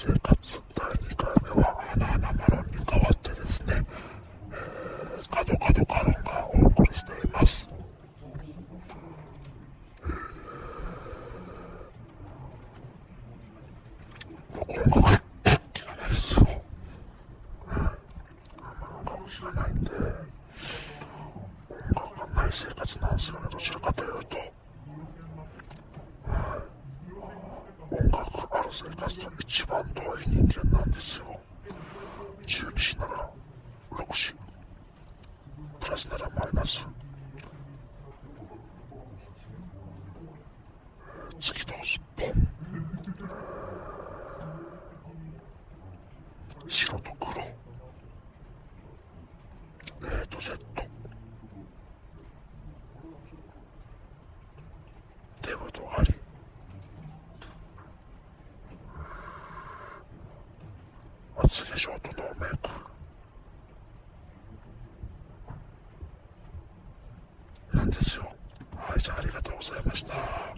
生活第2回目は花々マロンに変わってですね、えー、角角カロンがお送りしています。どちらかというと。音楽生活と一番遠い人間なんですよ。12時なら6時プラスならマイナス。月とすっぽん白と黒 A と Z デブとあり厚化粧とノーメイクなんですよ。はいじゃあありがとうございました。